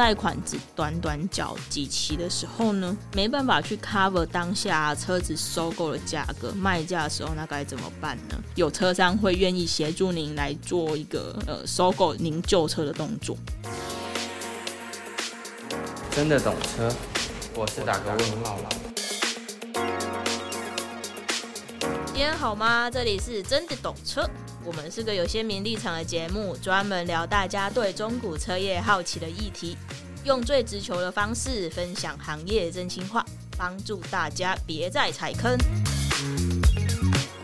贷款只短短缴几期的时候呢，没办法去 cover 当下车子收购的价格，卖价的时候那该怎么办呢？有车商会愿意协助您来做一个呃收购您旧车的动作。真的懂车，我是打个问号。今天好吗？这里是真的懂车。我们是个有鲜明立场的节目，专门聊大家对中古车业好奇的议题，用最直球的方式分享行业真心话，帮助大家别再踩坑。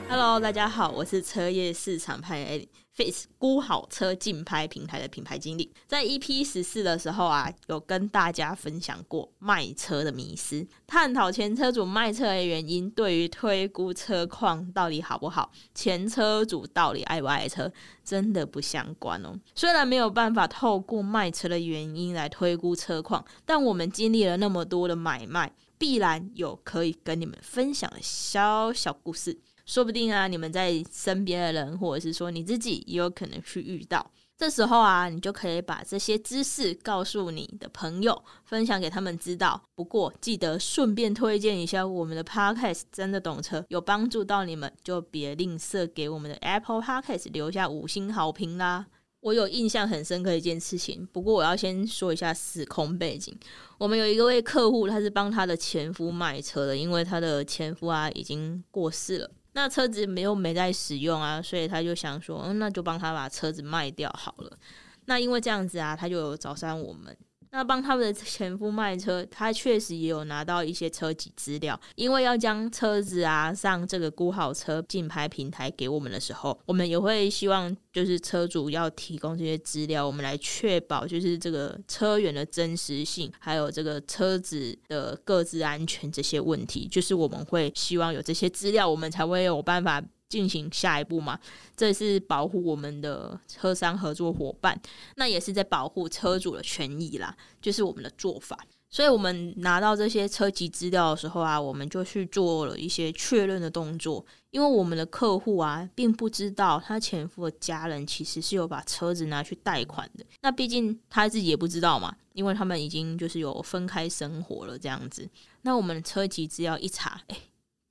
Hello，大家好，我是车业市场派 Face 估好车竞拍平台的品牌经理，在 EP 十四的时候啊，有跟大家分享过卖车的迷思，探讨前车主卖车的原因，对于推估车况到底好不好，前车主到底爱不爱车，真的不相关哦。虽然没有办法透过卖车的原因来推估车况，但我们经历了那么多的买卖，必然有可以跟你们分享的小小故事。说不定啊，你们在身边的人，或者是说你自己，也有可能去遇到。这时候啊，你就可以把这些知识告诉你的朋友，分享给他们知道。不过记得顺便推荐一下我们的 Podcast，真的懂车，有帮助到你们，就别吝啬给我们的 Apple Podcast 留下五星好评啦。我有印象很深刻一件事情，不过我要先说一下时空背景。我们有一位客户，他是帮他的前夫卖车的，因为他的前夫啊已经过世了。那车子没有没在使用啊，所以他就想说，嗯，那就帮他把车子卖掉好了。那因为这样子啊，他就有找上我们。那帮他们的前夫卖车，他确实也有拿到一些车籍资料，因为要将车子啊上这个估好车竞拍平台给我们的时候，我们也会希望就是车主要提供这些资料，我们来确保就是这个车源的真实性，还有这个车子的各自安全这些问题，就是我们会希望有这些资料，我们才会有办法。进行下一步嘛，这是保护我们的车商合作伙伴，那也是在保护车主的权益啦，就是我们的做法。所以，我们拿到这些车籍资料的时候啊，我们就去做了一些确认的动作，因为我们的客户啊，并不知道他前夫的家人其实是有把车子拿去贷款的。那毕竟他自己也不知道嘛，因为他们已经就是有分开生活了这样子。那我们的车籍资料一查，哎。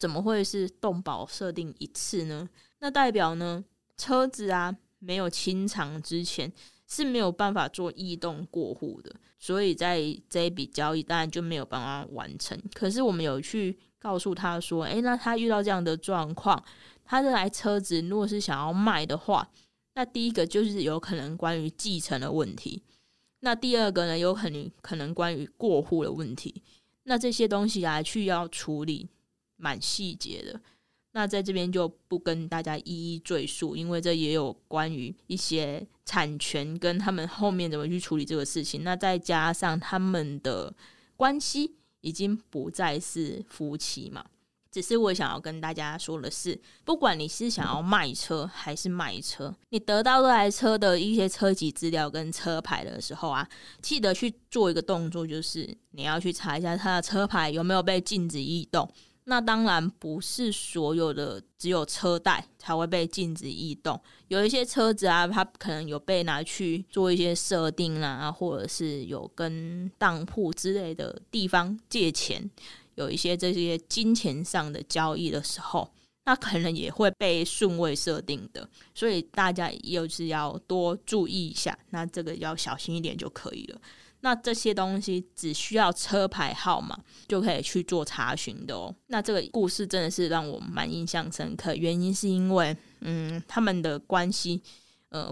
怎么会是动保设定一次呢？那代表呢，车子啊没有清偿之前是没有办法做异动过户的，所以在这一笔交易当然就没有办法完成。可是我们有去告诉他说，诶，那他遇到这样的状况，他这台车子如果是想要卖的话，那第一个就是有可能关于继承的问题，那第二个呢，有可能可能关于过户的问题，那这些东西啊去要处理。蛮细节的，那在这边就不跟大家一一赘述，因为这也有关于一些产权跟他们后面怎么去处理这个事情。那再加上他们的关系已经不再是夫妻嘛，只是我想要跟大家说的是，不管你是想要卖车还是买车，你得到这台车的一些车籍资料跟车牌的时候啊，记得去做一个动作，就是你要去查一下他的车牌有没有被禁止异动。那当然不是所有的只有车贷才会被禁止异动，有一些车子啊，它可能有被拿去做一些设定啊，或者是有跟当铺之类的地方借钱，有一些这些金钱上的交易的时候，那可能也会被顺位设定的，所以大家又是要多注意一下，那这个要小心一点就可以了。那这些东西只需要车牌号码就可以去做查询的哦。那这个故事真的是让我蛮印象深刻，原因是因为，嗯，他们的关系，呃，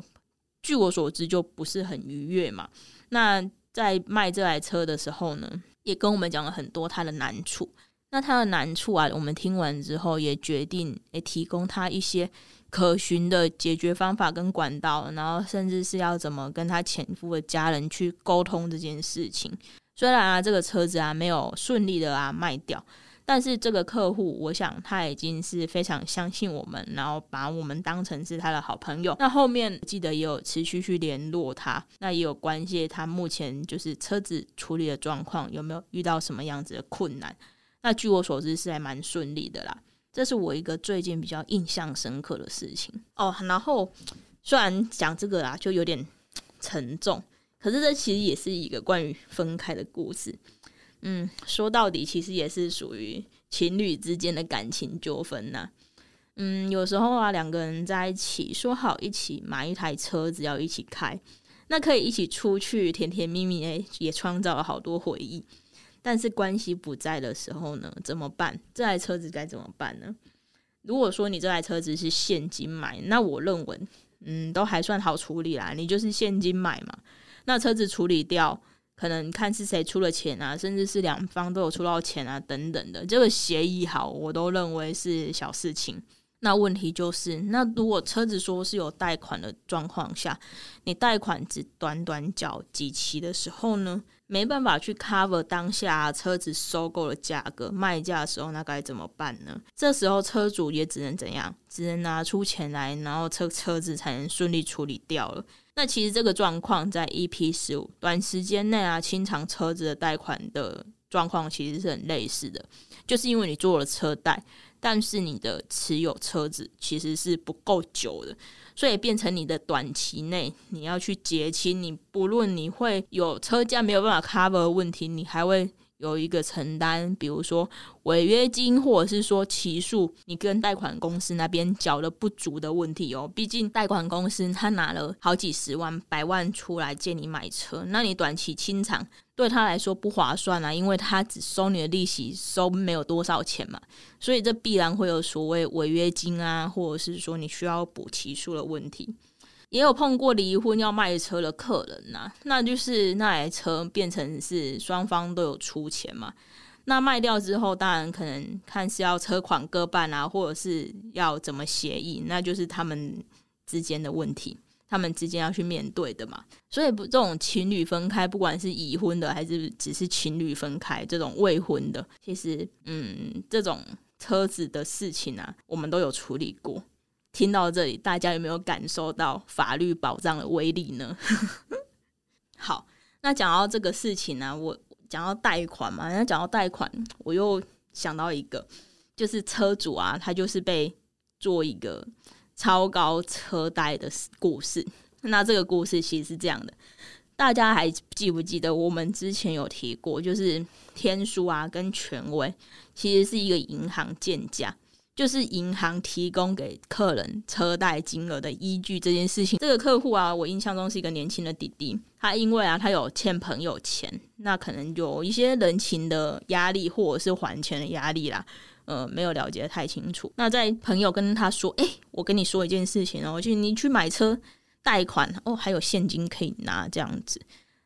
据我所知就不是很愉悦嘛。那在卖这台车的时候呢，也跟我们讲了很多他的难处。那他的难处啊，我们听完之后也决定，诶，提供他一些。可循的解决方法跟管道，然后甚至是要怎么跟他前夫的家人去沟通这件事情。虽然啊，这个车子啊没有顺利的啊卖掉，但是这个客户，我想他已经是非常相信我们，然后把我们当成是他的好朋友。那后面记得也有持续去联络他，那也有关心他目前就是车子处理的状况，有没有遇到什么样子的困难。那据我所知是还蛮顺利的啦。这是我一个最近比较印象深刻的事情哦。然后虽然讲这个啊，就有点沉重，可是这其实也是一个关于分开的故事。嗯，说到底，其实也是属于情侣之间的感情纠纷呐。嗯，有时候啊，两个人在一起说好一起买一台车子要一起开，那可以一起出去甜甜蜜蜜，诶，也创造了好多回忆。但是关系不在的时候呢，怎么办？这台车子该怎么办呢？如果说你这台车子是现金买，那我认为，嗯，都还算好处理啦。你就是现金买嘛，那车子处理掉，可能看是谁出了钱啊，甚至是两方都有出到钱啊，等等的，这个协议好，我都认为是小事情。那问题就是，那如果车子说是有贷款的状况下，你贷款只短短缴几期的时候呢，没办法去 cover 当下车子收购的价格，卖价的时候，那该怎么办呢？这时候车主也只能怎样？只能拿出钱来，然后车车子才能顺利处理掉了。那其实这个状况在 EP 十五短时间内啊清偿车子的贷款的状况，其实是很类似的，就是因为你做了车贷。但是你的持有车子其实是不够久的，所以变成你的短期内你要去结清，你不论你会有车价没有办法 cover 的问题，你还会有一个承担，比如说违约金，或者是说起诉你跟贷款公司那边缴的不足的问题哦。毕竟贷款公司他拿了好几十万、百万出来借你买车，那你短期清偿。对他来说不划算啊，因为他只收你的利息，收没有多少钱嘛，所以这必然会有所谓违约金啊，或者是说你需要补起诉的问题。也有碰过离婚要卖车的客人呐、那就是那台车变成是双方都有出钱嘛，那卖掉之后，当然可能看是要车款各半啊，或者是要怎么协议，那就是他们之间的问题。他们之间要去面对的嘛，所以不这种情侣分开，不管是已婚的还是只是情侣分开，这种未婚的，其实嗯，这种车子的事情啊，我们都有处理过。听到这里，大家有没有感受到法律保障的威力呢？好，那讲到这个事情呢、我讲到贷款嘛，那讲到贷款，我又想到一个，就是车主啊，他就是被做一个。超高车贷的故事，那这个故事其实是这样的，大家还记不记得我们之前有提过，就是天书啊跟权威其实是一个银行建价，就是银行提供给客人车贷金额的依据这件事情。这个客户啊，我印象中是一个年轻的弟弟，他因为啊他有欠朋友钱，那可能有一些人情的压力或者是还钱的压力啦。呃，没有了解得太清楚。那在朋友跟他说：“哎、我跟你说一件事情哦，就你去买车贷款哦，还有现金可以拿这样子。”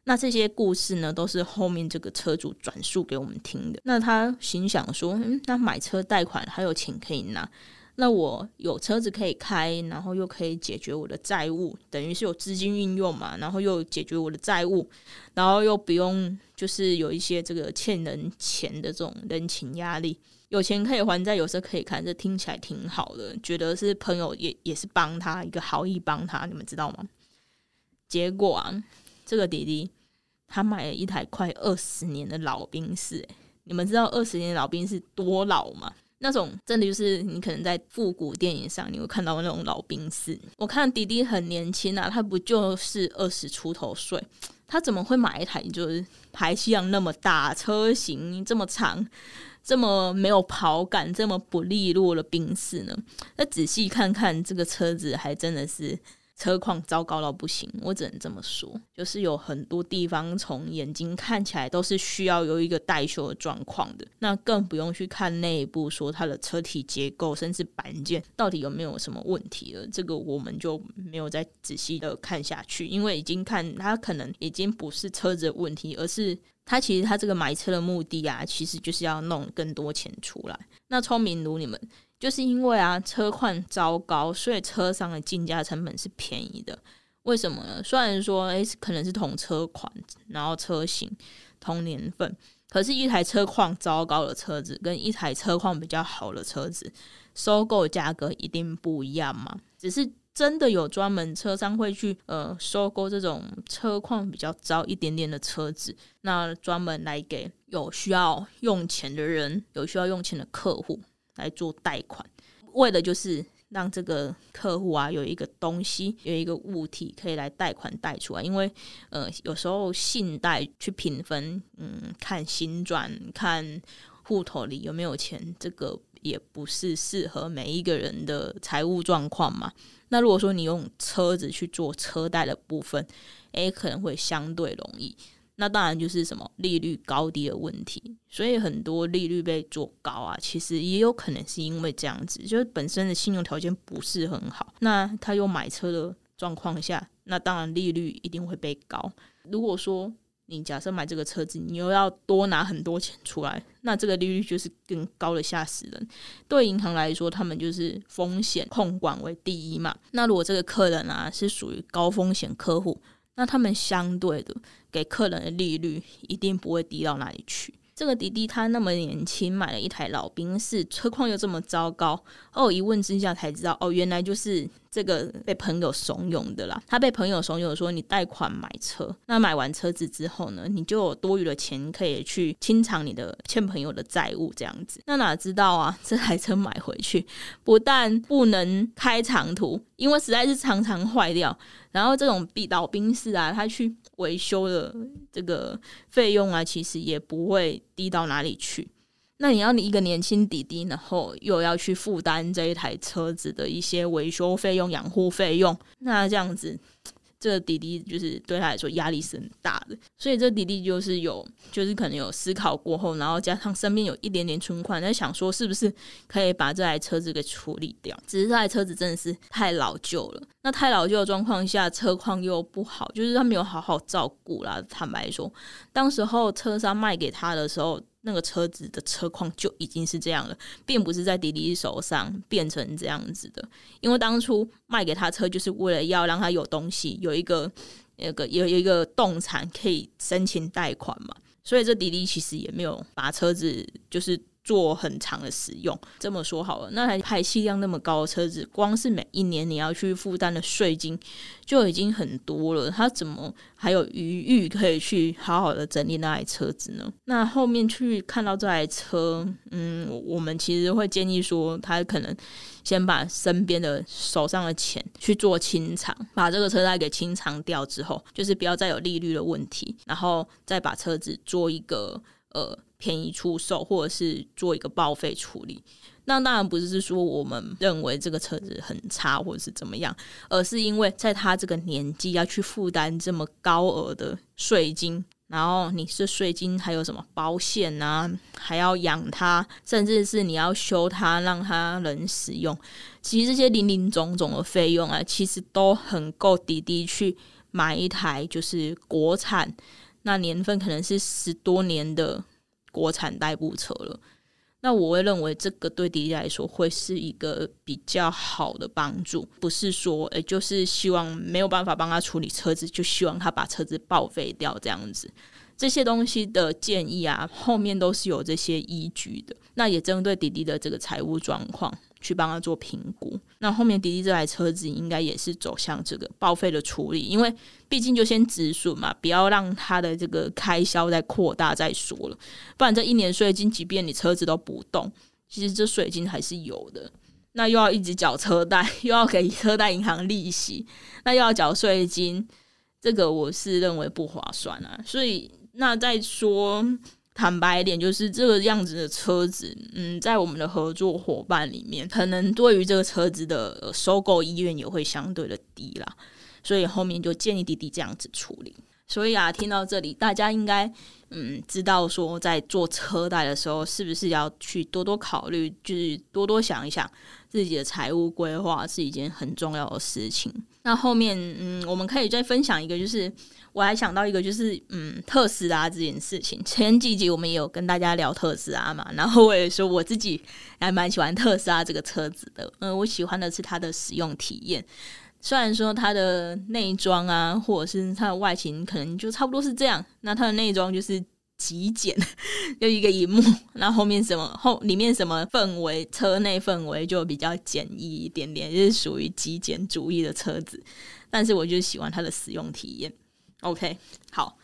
那这些故事呢，都是后面这个车主转述给我们听的。那他心想说：“嗯，那买车贷款还有钱可以拿，那我有车子可以开，然后又可以解决我的债务，等于是有资金运用嘛，然后又解决我的债务，然后又不用就是有一些这个欠人钱的这种人情压力。”有钱可以还债，有车可以开，这听起来挺好的，觉得是朋友也也是帮他一个好意帮他，你们知道吗？结果啊，这个弟弟他买了一台快二十年的老宾士，欸，你们知道二十年老宾士多老吗？那种真的就是你可能在复古电影上你会看到那种老宾士。我看迪迪很年轻啊，他不就是二十出头岁，他怎么会买一台就是排气量那么大，车型这么长？这么没有跑感，这么不利落的宾士呢？那仔细看看这个车子，还真的是车况糟糕到不行。我只能这么说，就是有很多地方从眼睛看起来都是需要有一个待修的状况的。那更不用去看内部，说它的车体结构甚至板件到底有没有什么问题了。这个我们就没有再仔细的看下去，因为已经看它可能已经不是车子的问题，而是。他其实他这个买车的目的啊，其实就是要弄更多钱出来。那聪明如你们，就是因为啊车况糟糕，所以车商的竞价成本是便宜的。为什么呢？虽然说诶可能是同车款，然后车型同年份，可是，一台车况糟糕的车子跟一台车况比较好的车子，收购价格一定不一样嘛。只是。真的有专门车商会去呃收购这种车况比较糟一点点的车子，那专门来给有需要用钱的人、有需要用钱的客户来做贷款，为的就是让这个客户啊有一个东西，有一个物体可以来贷款贷出来。因为呃，有时候信贷去评分，嗯，看薪转，看户头里有没有钱，这个也不是适合每一个人的财务状况嘛。那如果说你用车子去做车贷的部分，诶，可能会相对容易。那当然就是什么利率高低的问题，所以很多利率被做高啊，其实也有可能是因为这样子，就是本身的信用条件不是很好。那他又买车的状况下，那当然利率一定会被高。如果说你假设买这个车子，你又要多拿很多钱出来，那这个利率就是更高的吓死人。对银行来说，他们就是风险控管为第一嘛。那如果这个客人啊是属于高风险客户，那他们相对的给客人的利率一定不会低到哪里去。这个弟弟他那么年轻，买了一台老兵式，车况又这么糟糕，哦，一问之下才知道，哦，原来就是这个被朋友怂恿的啦。他被朋友怂恿说，你贷款买车，那买完车子之后呢，你就有多余的钱可以去清偿你的欠朋友的债务，这样子。那哪知道啊，这台车买回去不但不能开长途，因为实在是常常坏掉，然后这种老兵士啊，他去。维修的这个费用啊，其实也不会低到哪里去。那你要你一个年轻弟弟，然后又要去负担这一台车子的一些维修费用、养护费用，那这样子。这个弟弟就是对他来说压力是很大的，所以这弟弟就是有，就是可能有思考过后，然后加上身边有一点点存款，在想说是不是可以把这台车子给处理掉。只是这台车子真的是太老旧了，那太老旧的状况下，车况又不好，就是他没有好好照顾啦。坦白说，当时候车商卖给他的时候。那个车子的车况就已经是这样了，并不是在迪迪手上变成这样子的。因为当初卖给他车，就是为了要让他有东西，有一个、那个、有有一个动产可以申请贷款嘛。所以这迪迪其实也没有把车子就是。做很长的使用，这么说好了，那台排气量那么高的车子，光是每一年你要去负担的税金就已经很多了，他怎么还有余裕可以去好好的整理那台车子呢？那后面去看到这台车，嗯，我们其实会建议说，他可能先把身边的手上的钱去做清偿，把这个车贷给清偿掉之后，就是不要再有利率的问题，然后再把车子做一个呃。便宜出售，或者是做一个报废处理，那当然不是说我们认为这个车子很差，或者是怎么样，而是因为在他这个年纪要去负担这么高额的税金，然后你是税金还有什么保险啊，还要养它，甚至是你要修它，让它能使用，其实这些林林总总的费用啊，其实都很够弟弟去买一台就是国产，那年份可能是十多年的。国产代步车了，那我会认为这个对迪迪来说会是一个比较好的帮助，不是说诶，就是希望没有办法帮他处理车子，就希望他把车子报废掉这样子。这些东西的建议啊，后面都是有这些依据的。那也针对迪迪的这个财务状况去帮他做评估。那后面滴滴这台车子应该也是走向这个报废的处理，因为毕竟就先止损嘛，不要让他的这个开销再扩大再说了。不然这一年税金，即便你车子都不动，其实这税金还是有的。那又要一直缴车贷，又要给车贷银行利息，那又要缴税金，这个我是认为不划算啊。所以。那再说坦白一点，就是这个样子的车子，嗯，在我们的合作伙伴里面，可能对于这个车子的收购意愿也会相对的低啦。所以后面就建议弟弟这样子处理。所以啊，听到这里，大家应该嗯知道说，在做车贷的时候，是不是要去多多考虑，就是多多想一想自己的财务规划是一件很重要的事情。那后面嗯，我们可以再分享一个，就是。我还想到一个，就是嗯，特斯拉这件事情。前几集我们也有跟大家聊特斯拉嘛，然后我也说我自己还蛮喜欢特斯拉这个车子的。嗯，我喜欢的是它的使用体验。虽然说它的内装啊，或者是它的外形，可能就差不多是这样。那它的内装就是极简，就一个荧幕，那后后面什么后里面什么氛围，车内氛围就比较简易一点点，就是属于极简主义的车子。但是我就喜欢它的使用体验。OK，好，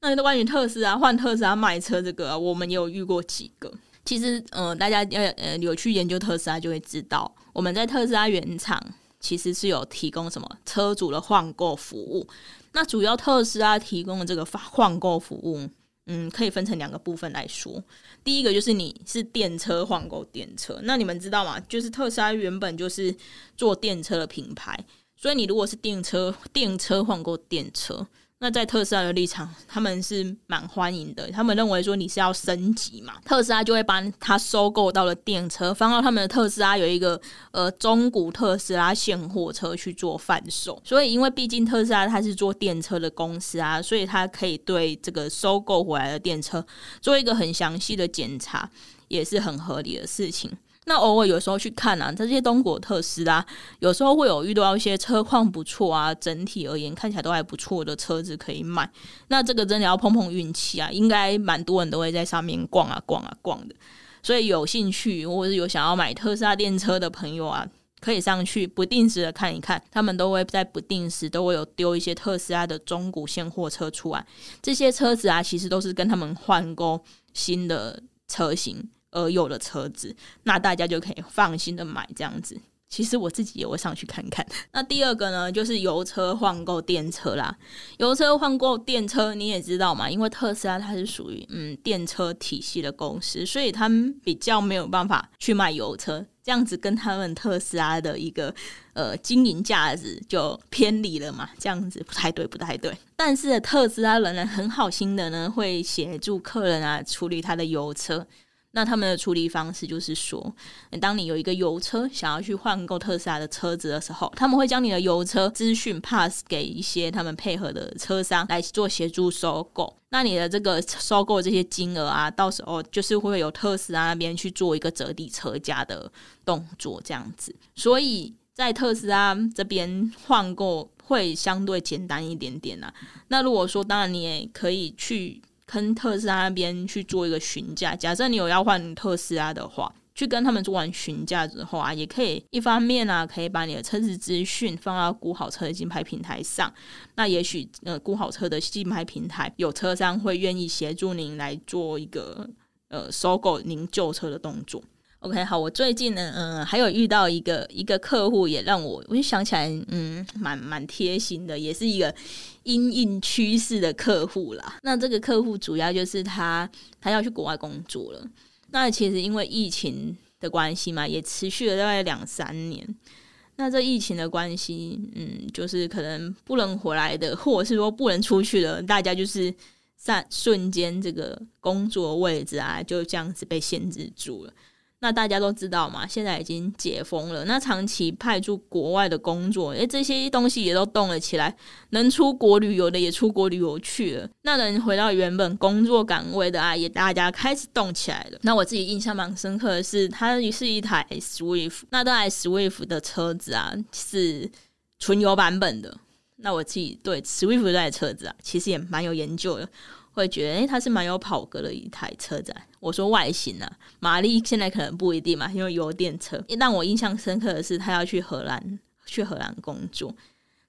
那关于特斯拉换特斯拉卖车这个啊，我们也有遇过几个。其实，呃，大家要呃有去研究特斯拉就会知道，我们在特斯拉原厂其实是有提供什么车主的换购服务。那主要特斯拉提供的这个换购服务，嗯，可以分成两个部分来说。第一个就是你是电车换购电车，那你们知道吗？就是特斯拉原本就是做电车的品牌，所以你如果是电车电车换购电车。那在特斯拉的立场，他们是蛮欢迎的。他们认为说你是要升级嘛，特斯拉就会把它收购到了电车，放到他们的特斯拉有一个呃中古特斯拉现货车去做贩售。所以，因为毕竟特斯拉它是做电车的公司啊，所以它可以对这个收购回来的电车做一个很详细的检查，也是很合理的事情。那偶尔有时候去看啊，这些东古特斯拉有时候会有遇到一些车况不错啊，整体而言看起来都还不错的车子可以买。那这个真的要碰碰运气啊，应该蛮多人都会在上面逛啊逛啊逛的。所以有兴趣或者是有想要买特斯拉电车的朋友啊，可以上去不定时的看一看，他们都会在不定时都会有丢一些特斯拉的中古现货车出来。这些车子啊，其实都是跟他们换购新的车型。而有的车子，那大家就可以放心的买这样子。其实我自己也会上去看看。那第二个呢，就是油车换购电车啦。油车换购电车，你也知道嘛，因为特斯拉它是属于嗯电车体系的公司，所以他们比较没有办法去卖油车，这样子跟他们特斯拉的一个呃经营价值就偏离了嘛，这样子不太对，不太对。但是特斯拉仍然很好心的呢，会协助客人啊处理他的油车。那他们的处理方式就是说，当你有一个油车想要去换购特斯拉的车子的时候，他们会将你的油车资讯 pass 给一些他们配合的车商来做协助收购。那你的这个收购这些金额啊，到时候就是会有特斯拉那边去做一个折抵车价的动作，这样子。所以在特斯拉这边换购会相对简单一点点啊。那如果说，当然你也可以去。跟特斯拉那边去做一个询价，假设你有要换特斯拉的话，去跟他们做完询价之后啊，也可以一方面啊，可以把你的车子资讯放到估好车的竞拍平台上。那也许呃，估好车的竞拍平台有车商会愿意协助您来做一个呃收购您旧车的动作。OK，好，我最近呢，嗯，还有遇到一个一个客户，也让我我就想起来，嗯，蛮蛮贴心的，也是一个因应趋势的客户啦。那这个客户主要就是他他要去国外工作了。那其实因为疫情的关系嘛，也持续了大概两三年。那这疫情的关系，嗯，就是可能不能回来的，或者是说不能出去了，大家就是在瞬间这个工作位置啊，就这样子被限制住了。那大家都知道嘛，现在已经解封了。那长期派驻国外的工作，诶，这些东西也都动了起来。能出国旅游的也出国旅游去了。那能回到原本工作岗位的啊，也大家开始动起来了。那我自己印象蛮深刻的是，它是一台 Swift。那台 Swift 的车子啊，是纯油版本的。那我自己对 Swift 这台车子啊，其实也蛮有研究的。会觉得，哎、欸，它是蛮有跑格的一台车子。我说外形啊，马力现在可能不一定嘛，因为油电车。让我印象深刻的是，他要去荷兰，去荷兰工作。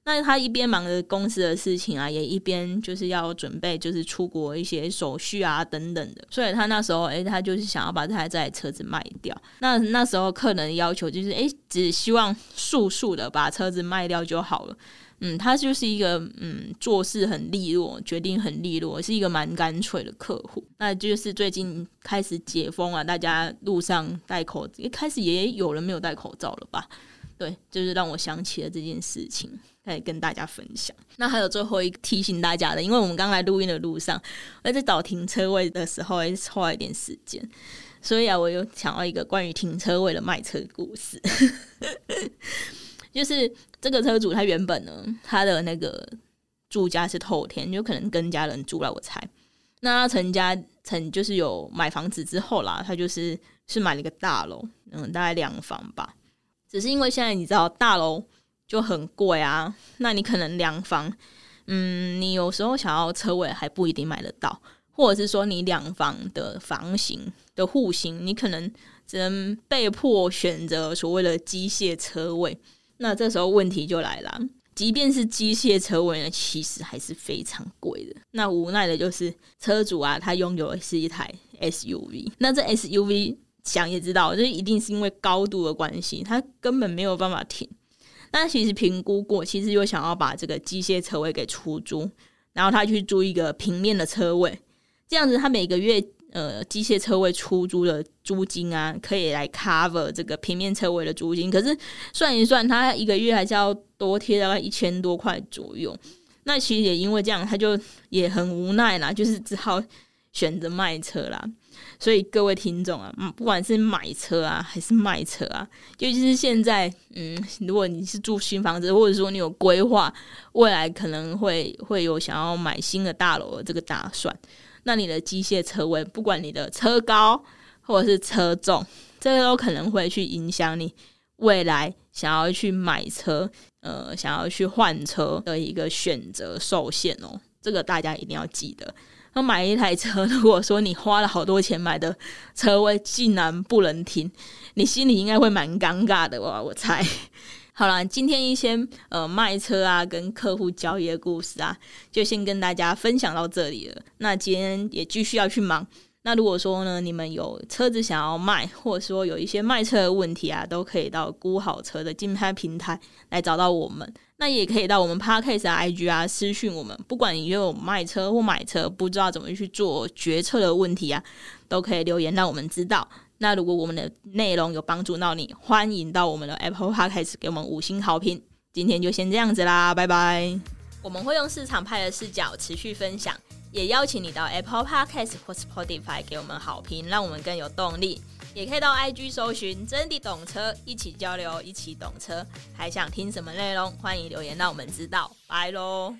那他一边忙着公司的事情啊，也一边就是要准备，就是出国一些手续啊等等的。所以他那时候，哎、他就是想要把这台这台车子卖掉。那那时候客人要求就是，哎、只希望速速的把车子卖掉就好了。嗯，他就是一个嗯，做事很利落，决定很利落，是一个蛮干脆的客户。那就是最近开始解封了，大家路上戴口罩，一开始也有人没有戴口罩了吧？对，就是让我想起了这件事情，可以跟大家分享。那还有最后一个提醒大家的，因为我们刚来录音的路上，而在找停车位的时候，还花了一点时间，所以啊，我又想到一个关于停车位的卖车故事。就是这个车主，他原本呢，他的那个住家是透天，有可能跟家人住了，我猜。那他成家成就是有买房子之后啦，他就是是买了一个大楼，嗯，大概两房吧。只是因为现在你知道大楼就很贵啊，那你可能两房，嗯，你有时候想要车位还不一定买得到，或者是说你两房的房型的户型，你可能只能被迫选择所谓的机械车位。那这时候问题就来了，即便是机械车位呢，其实还是非常贵的。那无奈的就是车主啊，他拥有的是一台 SUV。那这 SUV 想也知道，这一定是因为高度的关系，他根本没有办法停。那其实评估过，其实又想要把这个机械车位给出租，然后他去租一个平面的车位，这样子他每个月呃机械车位出租的租金啊，可以来 cover 这个平面车位的租金。可是算一算，他一个月还是要多贴大概一千多块左右。那其实也因为这样，他就也很无奈啦，就是只好选择卖车啦。所以各位听众啊，不管是买车啊还是卖车啊，尤其是现在，嗯，如果你是住新房子，或者说你有规划未来可能会会有想要买新的大楼的这个打算，那你的机械车位，不管你的车高或者是车重，这个都可能会去影响你未来想要去买车，呃，想要去换车的一个选择受限哦。这个大家一定要记得。那买一台车，如果说你花了好多钱买的车位竟然不能停，你心里应该会蛮尴尬的哇！我猜。好了，今天一些呃卖车啊跟客户交易的故事啊，就先跟大家分享到这里了。那今天也继续要去忙。那如果说呢，你们有车子想要卖，或者说有一些卖车的问题啊，都可以到估好车的竞拍平台来找到我们。那也可以到我们 Podcast 的 IG 啊私讯我们。不管你有卖车或买车，不知道怎么去做决策的问题啊，都可以留言让我们知道。那如果我们的内容有帮助到你，欢迎到我们的 Apple Podcast 给我们五星好评。今天就先这样子啦，拜拜。我们会用市场派的视角持续分享。也邀请你到 Apple Podcast 或 Spotify 给我们好评，让我们更有动力。也可以到 IG 搜寻“真的懂车”，一起交流，一起懂车。还想听什么内容？欢迎留言让我们知道。拜喽！